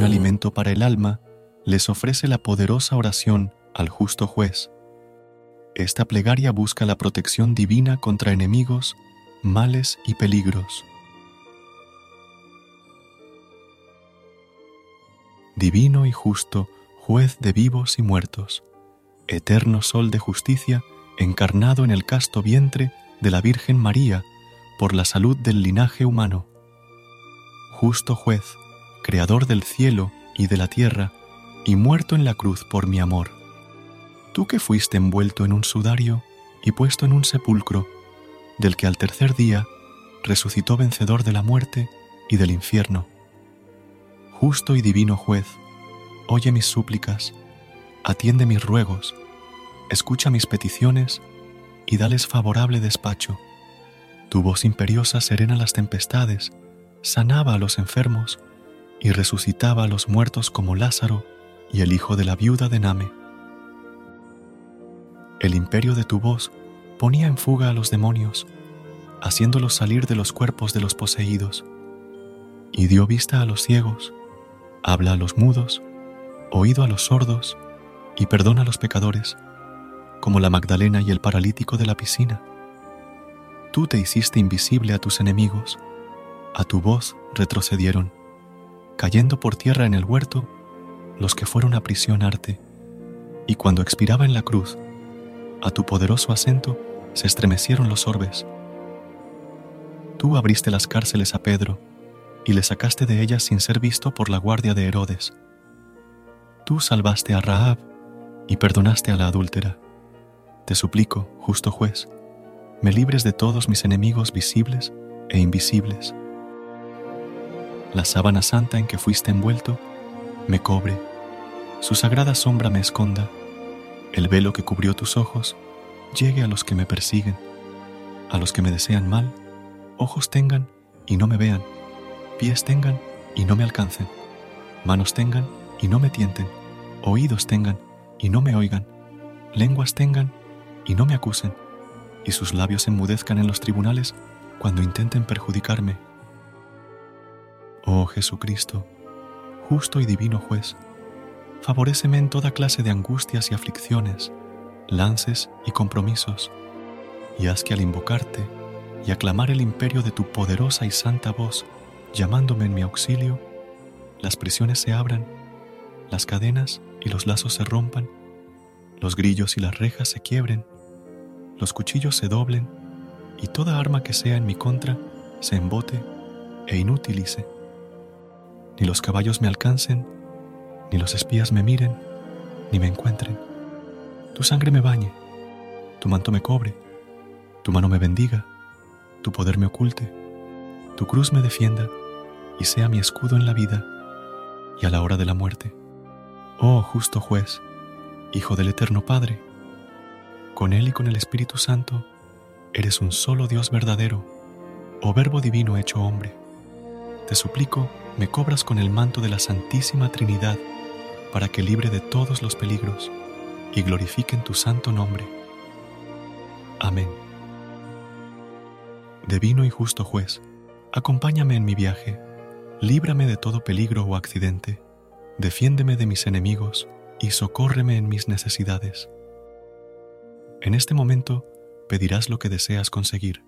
Un alimento para el alma les ofrece la poderosa oración al justo juez. Esta plegaria busca la protección divina contra enemigos, males y peligros. Divino y justo, juez de vivos y muertos, eterno sol de justicia, encarnado en el casto vientre de la Virgen María por la salud del linaje humano. Justo juez, creador del cielo y de la tierra, y muerto en la cruz por mi amor. Tú que fuiste envuelto en un sudario y puesto en un sepulcro, del que al tercer día resucitó vencedor de la muerte y del infierno. Justo y divino juez, oye mis súplicas, atiende mis ruegos, escucha mis peticiones y dales favorable despacho. Tu voz imperiosa serena las tempestades, sanaba a los enfermos y resucitaba a los muertos como Lázaro y el hijo de la viuda de Name. El imperio de tu voz ponía en fuga a los demonios, haciéndolos salir de los cuerpos de los poseídos, y dio vista a los ciegos, habla a los mudos, oído a los sordos, y perdona a los pecadores, como la Magdalena y el paralítico de la piscina. Tú te hiciste invisible a tus enemigos, a tu voz retrocedieron, cayendo por tierra en el huerto los que fueron a prisionarte, y cuando expiraba en la cruz, a tu poderoso acento se estremecieron los orbes. Tú abriste las cárceles a Pedro y le sacaste de ellas sin ser visto por la guardia de Herodes. Tú salvaste a Rahab y perdonaste a la adúltera. Te suplico, justo juez, me libres de todos mis enemigos visibles e invisibles. La sábana santa en que fuiste envuelto me cobre, su sagrada sombra me esconda. El velo que cubrió tus ojos llegue a los que me persiguen, a los que me desean mal, ojos tengan y no me vean, pies tengan y no me alcancen, manos tengan y no me tienten, oídos tengan y no me oigan, lenguas tengan y no me acusen, y sus labios enmudezcan en los tribunales cuando intenten perjudicarme. Oh Jesucristo, justo y divino juez, favoréceme en toda clase de angustias y aflicciones, lances y compromisos, y haz que al invocarte y aclamar el imperio de tu poderosa y santa voz, llamándome en mi auxilio, las prisiones se abran, las cadenas y los lazos se rompan, los grillos y las rejas se quiebren, los cuchillos se doblen, y toda arma que sea en mi contra se embote e inutilice. Ni los caballos me alcancen, ni los espías me miren, ni me encuentren. Tu sangre me bañe, tu manto me cobre, tu mano me bendiga, tu poder me oculte, tu cruz me defienda y sea mi escudo en la vida y a la hora de la muerte. Oh justo juez, Hijo del Eterno Padre, con Él y con el Espíritu Santo, eres un solo Dios verdadero, oh Verbo Divino hecho hombre. Te suplico, me cobras con el manto de la Santísima Trinidad para que libre de todos los peligros y glorifiquen tu santo nombre. Amén. Divino y justo juez, acompáñame en mi viaje, líbrame de todo peligro o accidente, defiéndeme de mis enemigos y socórreme en mis necesidades. En este momento pedirás lo que deseas conseguir.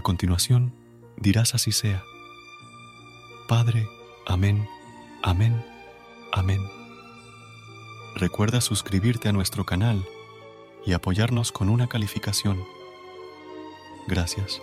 A continuación, dirás así sea. Padre, amén, amén, amén. Recuerda suscribirte a nuestro canal y apoyarnos con una calificación. Gracias.